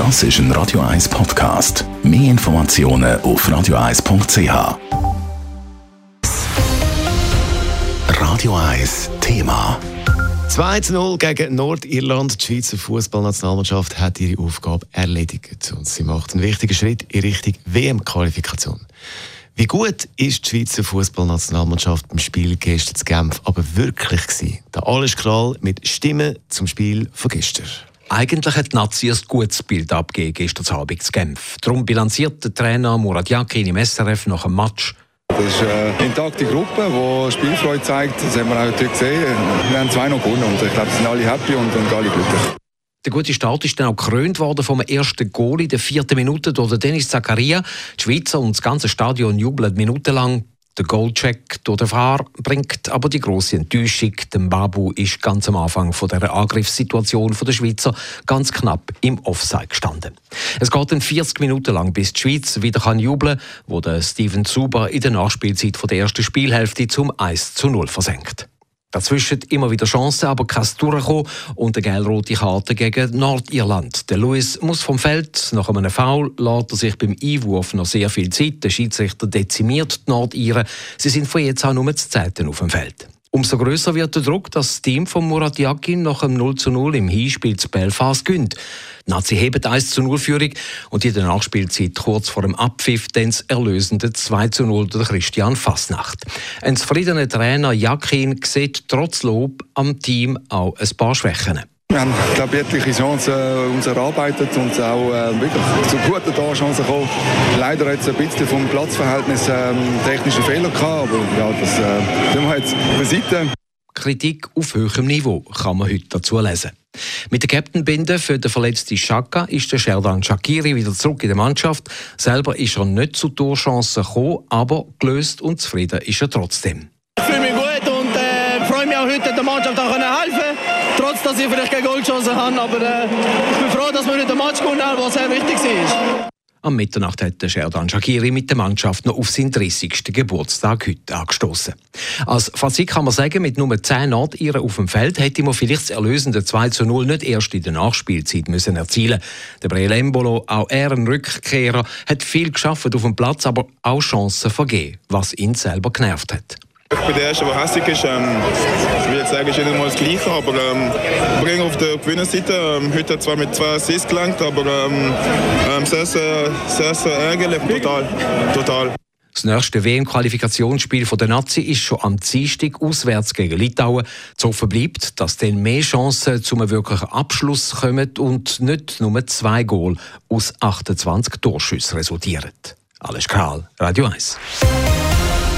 Das ist ein Radio 1 Podcast. Mehr Informationen auf radio1.ch. Radio 1 Thema. 2 zu 0 gegen Nordirland. Die Schweizer Fußballnationalmannschaft hat ihre Aufgabe erledigt und sie macht einen wichtigen Schritt in Richtung WM-Qualifikation. Wie gut ist die Schweizer Fußballnationalmannschaft beim Spiel gestern zu Genf aber wirklich gewesen? Der alles Kral mit Stimmen zum Spiel von gestern. Eigentlich hat die Nazi ein gutes Bild abgegeben gestern Abend zu Genf. Darum bilanziert der Trainer Murat Yakin im SRF nach dem Match. Das ist eine intakte Gruppe, die Spielfreude zeigt. Das haben wir auch heute gesehen. Wir haben zwei noch gewonnen und ich glaube, sind alle happy und, und alle glücklich. Der gute Start ist dann auch gekrönt worden vom ersten Goal in der vierten Minute durch Dennis Zakaria. Die Schweizer und das ganze Stadion jubeln minutenlang. Der Goalcheck durch den Fahrer bringt aber die große Enttäuschung. Dem Babu ist ganz am Anfang von der Angriffssituation der Schweizer ganz knapp im Offside gestanden. Es geht dann 40 Minuten lang, bis die Schweiz wieder kann jubeln, wo der Steven Zuber in der Nachspielzeit der ersten Spielhälfte zum 1 zu 0 versenkt. Dazwischen immer wieder Chancen, aber kein Durchkommen und eine gelb-rote Karte gegen Nordirland. Der Lewis muss vom Feld. Nach einem Foul lässt er sich beim Einwurf noch sehr viel Zeit. Der Schiedsrichter dezimiert die Nordiren. Sie sind von jetzt an nur zu Zeiten auf dem Feld. Umso größer wird der Druck, dass das Team von Murat Yakin nach dem 0 zu 0 im Hinspiel zu Belfast gönnt. Nazi hebt 1 zu 0 Führung und in der Nachspielzeit kurz vor dem Abpfiff dann das erlösende 2 zu 0 durch Christian Fasnacht. Ein zufriedener Trainer Yakin sieht trotz Lob am Team auch ein paar Schwächen. Wir haben, glaube ich, etliche Chancen äh, uns erarbeitet und auch äh, wirklich zu guten Torchancen gekommen. Leider hat es ein bisschen vom Platzverhältnis ähm, technische Fehler gehabt, aber ja, das äh, wir jetzt beiseite. Kritik auf höherem Niveau kann man heute dazu lesen. Mit der Captainbinde für den verletzten Shaka ist der Sherdan Shakiri wieder zurück in der Mannschaft. Selber ist er nicht zu Torchancen gekommen, aber gelöst und zufrieden ist er trotzdem. Ich fühle mich gut und äh, freue mich auch heute der Mannschaft auch helfen können trotz dass ich vielleicht keine Goldchance habe. Aber äh, ich bin froh, dass wir heute den Match gewonnen haben, was sehr wichtig war. Am Mitternacht hat Sherdan Shakiri mit der Mannschaft noch auf seinen 30. Geburtstag heute angestoßen. Als Fazit kann man sagen, mit nur 10 Nordiren auf dem Feld hätte man vielleicht das erlösende 2 zu 0 nicht erst in der Nachspielzeit müssen erzielen Der Breel Embolo, auch er ein Rückkehrer, hat viel geschafft auf dem Platz, aber auch Chancen vergeben, was ihn selber genervt hat. Ich hässlich ist. Ähm, ich will jetzt sagen, es ist nicht immer das Gleiche, aber ähm, bringe auf der Gewinnerseite. Ähm, heute zwar mit zwei Assists gelangt, aber ähm, ähm, sehr, sehr, sehr, sehr ärgerlich. Total. Total. Das nächste WM-Qualifikationsspiel der Nazi ist schon am Dienstag auswärts gegen Litauen. Zu hoffen bleibt, dass dann mehr Chancen zum wirklichen Abschluss kommen und nicht nur zwei Goal aus 28 Torschüssen resultieren. Alles Karl, Radio 1.